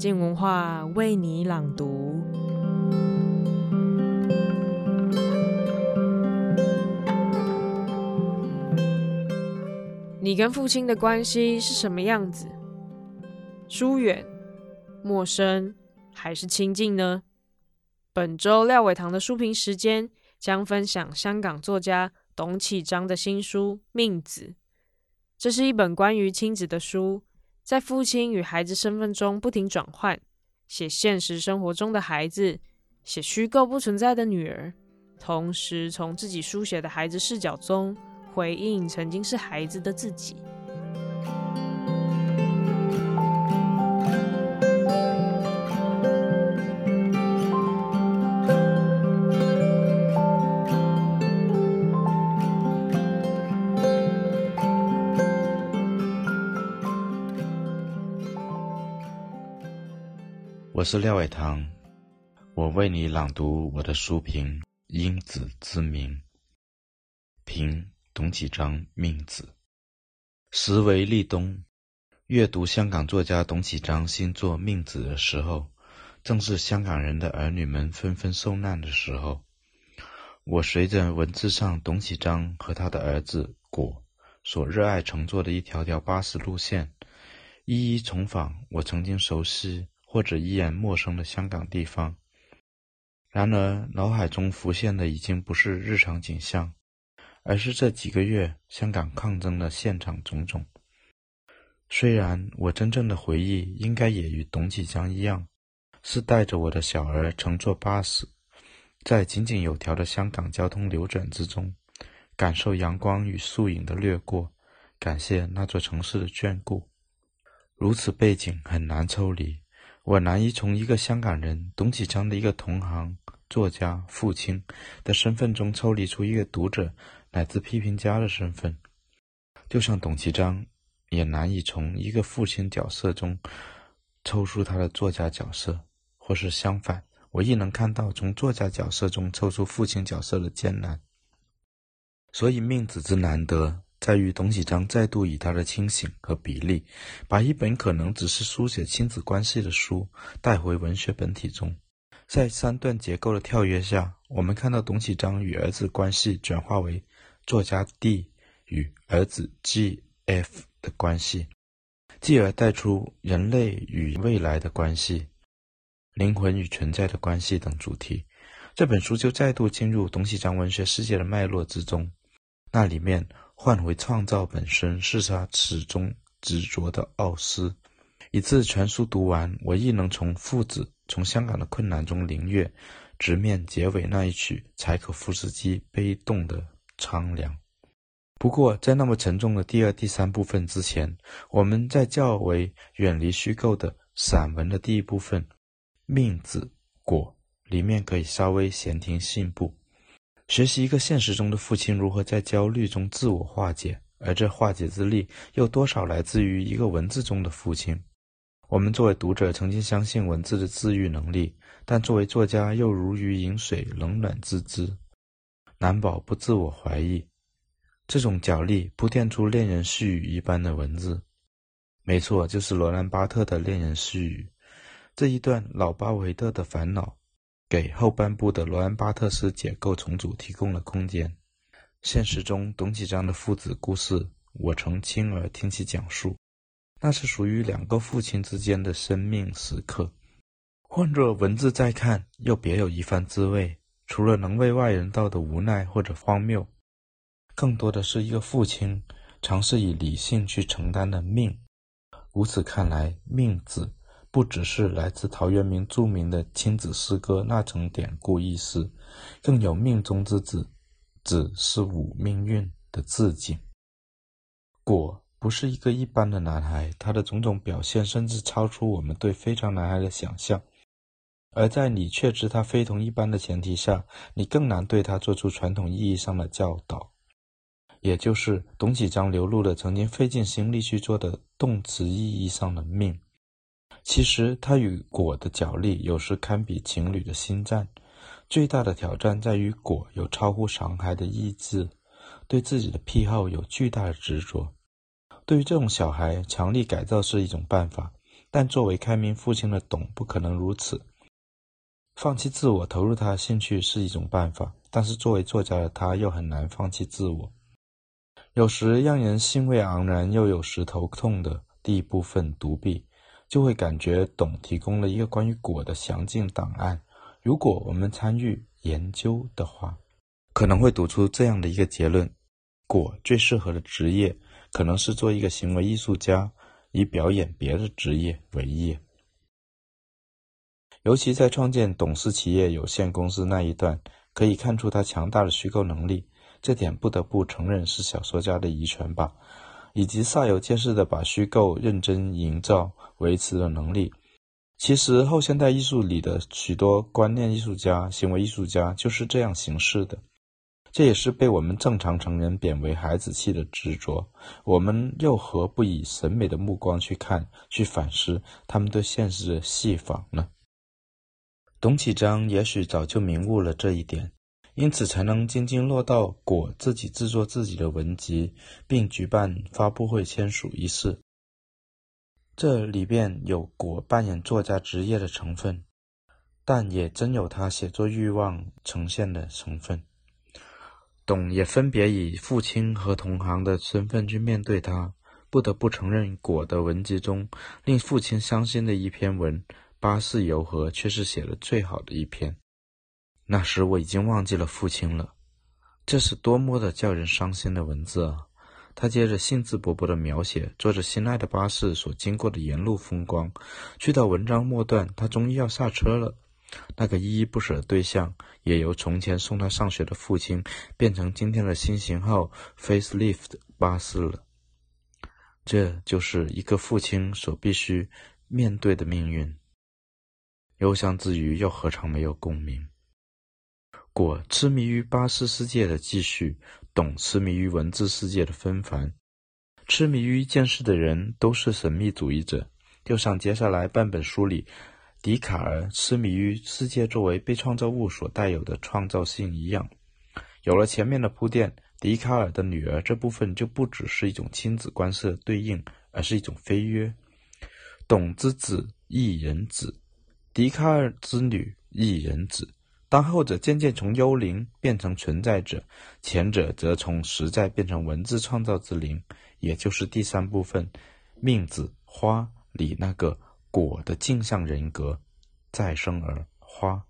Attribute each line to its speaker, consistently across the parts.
Speaker 1: 静文化为你朗读。你跟父亲的关系是什么样子？疏远、陌生还是亲近呢？本周廖伟棠的书评时间将分享香港作家董启章的新书《命子》。这是一本关于亲子的书，在父亲与孩子身份中不停转换，写现实生活中的孩子，写虚构不存在的女儿，同时从自己书写的孩子视角中回应曾经是孩子的自己。
Speaker 2: 我是廖伟棠，我为你朗读我的书评《鹰子之名》，评董启章《命子》。时为立冬，阅读香港作家董启章新作《命子》的时候，正是香港人的儿女们纷纷受难的时候。我随着文字上董启章和他的儿子果所热爱乘坐的一条条巴士路线，一一重访我曾经熟悉，或者依然陌生的香港地方，然而脑海中浮现的已经不是日常景象，而是这几个月香港抗争的现场种种。虽然我真正的回忆应该也与董启江一样，是带着我的小儿乘坐巴士，在井井有条的香港交通流转之中，感受阳光与树影的掠过，感谢那座城市的眷顾。如此背景很难抽离。我难以从一个香港人董启章的一个同行、作家、父亲的身份中抽离出一个读者乃至批评家的身份，就像董启章也难以从一个父亲角色中抽出他的作家角色，或是相反，我亦能看到从作家角色中抽出父亲角色的艰难。所以命子之难得。在于董启章再度以他的清醒和比例，把一本可能只是书写亲子关系的书带回文学本体中。在三段结构的跳跃下，我们看到董启章与儿子关系转化为作家 D 与儿子 G-F 的关系，继而带出人类与未来的关系、灵魂与存在的关系等主题。这本书就再度进入董启章文学世界的脉络之中，那里面。换回创造本身是他始终执着的奥思，一次全书读完，我亦能从父子从香港的困难中领略，直面结尾那一曲柴可夫斯基悲动的苍凉。不过，在那么沉重的第二、第三部分之前，我们在较为远离虚构的散文的第一部分《命子果》里面，可以稍微闲庭信步。学习一个现实中的父亲如何在焦虑中自我化解，而这化解之力又多少来自于一个文字中的父亲。我们作为读者曾经相信文字的治愈能力，但作为作家又如鱼饮水，冷暖自知，难保不自我怀疑。这种角力铺垫出恋人絮语一般的文字，没错，就是罗兰巴特的恋人絮语。这一段老巴维特的烦恼。给后半部的罗兰巴特斯解构重组提供了空间。现实中，董启章的父子故事，我曾亲耳听其讲述，那是属于两个父亲之间的生命时刻。换作文字再看，又别有一番滋味。除了能为外人道的无奈或者荒谬，更多的是一个父亲尝试以理性去承担的命。如此看来，命字。不只是来自陶渊明著名的亲子诗歌那层典故意思，更有命中之子，子是吾命运的致敬。果不是一个一般的男孩，他的种种表现甚至超出我们对非常男孩的想象。而在你确知他非同一般的前提下，你更难对他做出传统意义上的教导，也就是董启章流露的曾经费尽心力去做的动词意义上的命。其实他与果的角力，有时堪比情侣的心战。最大的挑战在于果有超乎常孩的意志，对自己的癖好有巨大的执着。对于这种小孩，强力改造是一种办法，但作为开明父亲的董不可能如此。放弃自我，投入他的兴趣是一种办法，但是作为作家的他又很难放弃自我。有时让人兴味盎然，又有时头痛的第一部分独臂，就会感觉董提供了一个关于果的详尽档案。如果我们参与研究的话，可能会读出这样的一个结论：果最适合的职业，可能是做一个行为艺术家，以表演别的职业为业。尤其在创建董事企业有限公司那一段，可以看出他强大的虚构能力。这点不得不承认是小说家的遗传吧，以及煞有介事的把虚构认真营造维持的能力。其实后现代艺术里的许多观念艺术家、行为艺术家就是这样行事的。这也是被我们正常成人贬为孩子气的执着。我们又何不以审美的目光去看、去反思他们对现实的戏仿呢？董启章也许早就明悟了这一点，因此才能津津乐道果自己制作自己的文集，并举办发布会签署仪式。这里边有果扮演作家职业的成分，但也真有他写作欲望呈现的成分。董也分别以父亲和同行的身份去面对他，不得不承认，果的文集中令父亲伤心的一篇文。巴士游河却是写的最好的一篇。那时我已经忘记了父亲了，这是多么的叫人伤心的文字啊！他接着兴致勃勃地描写坐着心爱的巴士所经过的沿路风光。去到文章末段，他终于要下车了。那个依依不舍的对象，也由从前送他上学的父亲，变成今天的新型号 facelift 巴士了。这就是一个父亲所必须面对的命运。忧伤之余，又何尝没有共鸣？果痴迷于巴士世界的继续，懂痴迷于文字世界的纷繁。痴迷于一件事的人都是神秘主义者，就像接下来半本书里，笛卡尔痴迷于世界作为被创造物所带有的创造性一样。有了前面的铺垫，笛卡尔的女儿这部分就不只是一种亲子关系的对应，而是一种飞跃。懂之子亦人子。笛卡尔之女亦人子，当后者渐渐从幽灵变成存在者，前者则从实在变成文字创造之灵，也就是第三部分，命子花里那个果的镜像人格，再生而花。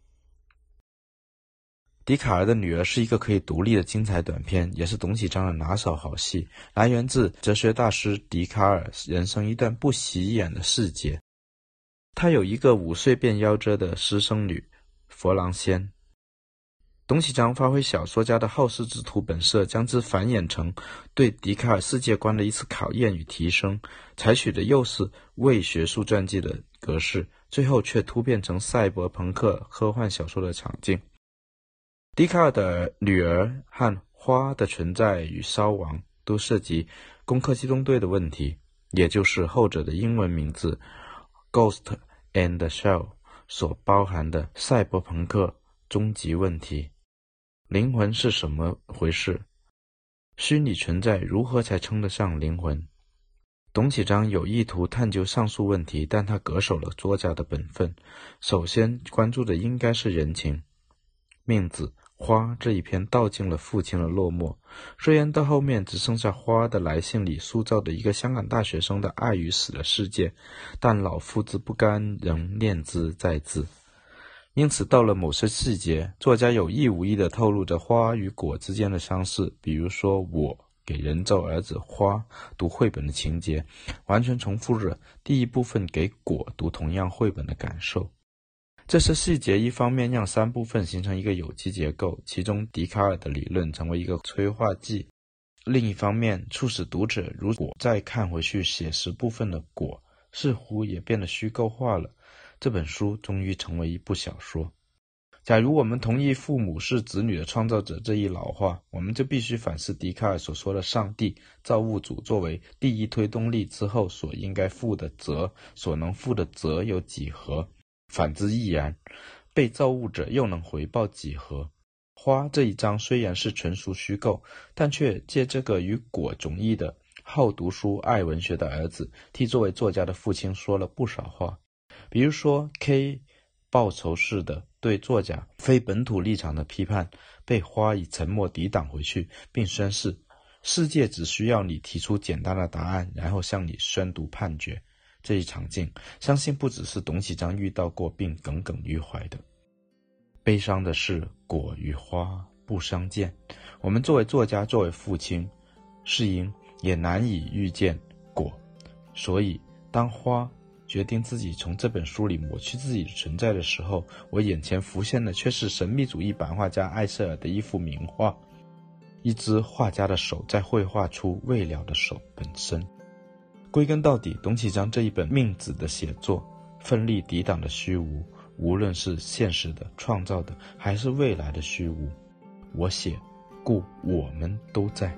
Speaker 2: 笛卡尔的女儿是一个可以独立的精彩短片，也是董启章的拿手好戏，来源自哲学大师笛卡尔人生一段不起眼的细节。他有一个五岁便夭折的私生女，弗朗仙。董启章发挥小说家的好事之徒本色，将之繁衍成对笛卡尔世界观的一次考验与提升，采取的又是伪学术传记的格式，最后却突变成赛博朋克科幻小说的场景。笛卡尔的女儿和花的存在与烧亡，都涉及《攻克机动队》的问题，也就是后者的英文名字。Ghost and the Shell 所包含的赛博朋克终极问题：灵魂是什么回事？虚拟存在如何才称得上灵魂？董启章有意图探究上述问题，但他恪守了作家的本分，首先关注的应该是人情。命子。花这一篇道尽了父亲的落寞，虽然到后面只剩下花的来信里塑造的一个香港大学生的爱与死的世界，但老夫子不甘仍念之在兹。因此，到了某些细节，作家有意无意地透露着花与果之间的相似，比如说我给人造儿子花读绘本的情节，完全重复着第一部分给果读同样绘本的感受。这些细节一方面让三部分形成一个有机结构，其中笛卡尔的理论成为一个催化剂；另一方面，促使读者如果再看回去写实部分的果，似乎也变得虚构化了。这本书终于成为一部小说。假如我们同意父母是子女的创造者这一老话，我们就必须反思笛卡尔所说的上帝造物主作为第一推动力之后所应该负的责，所能负的责有几何？反之亦然，被造物者又能回报几何？花这一章虽然是纯属虚构，但却借这个与果迥异的、好读书、爱文学的儿子替作为作家的父亲说了不少话，比如说 K 报仇式的对作家非本土立场的批判，被花以沉默抵挡回去，并宣誓世界只需要你提出简单的答案，然后向你宣读判决。这一场景，相信不只是董启章遇到过并耿耿于怀的。悲伤的是，果与花不相见。我们作为作家，作为父亲，是因。也难以预见果，所以当花决定自己从这本书里抹去自己的存在的时候，我眼前浮现的却是神秘主义版画家艾舍尔的一幅名画，一只画家的手在绘画出未了的手本身。归根到底，董启章这一本《命子》的写作，奋力抵挡的虚无，无论是现实的、创造的，还是未来的虚无。我写，故我们都在。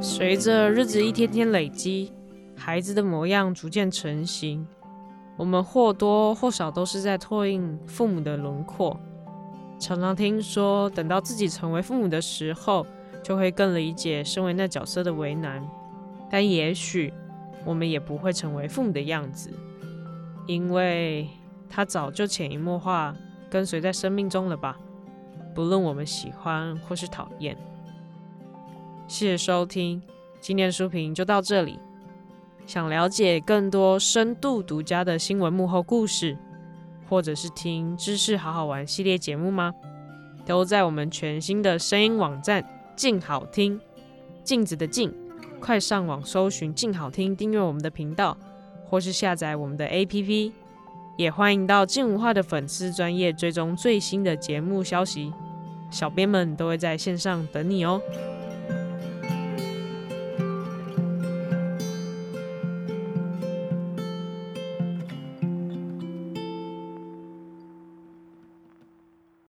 Speaker 1: 随着日子一天天累积，孩子的模样逐渐成型，我们或多或少都是在拓印父母的轮廓。常常听说，等到自己成为父母的时候，就会更理解身为那角色的为难。但也许我们也不会成为父母的样子，因为他早就潜移默化跟随在生命中了吧？不论我们喜欢或是讨厌。谢谢收听，今天的书评就到这里。想了解更多深度独家的新闻幕后故事，或者是听知识好好玩系列节目吗？都在我们全新的声音网站“静好听”，镜子的镜，快上网搜寻“静好听”，订阅我们的频道，或是下载我们的 APP。也欢迎到静文化的粉丝专业追踪最新的节目消息，小编们都会在线上等你哦。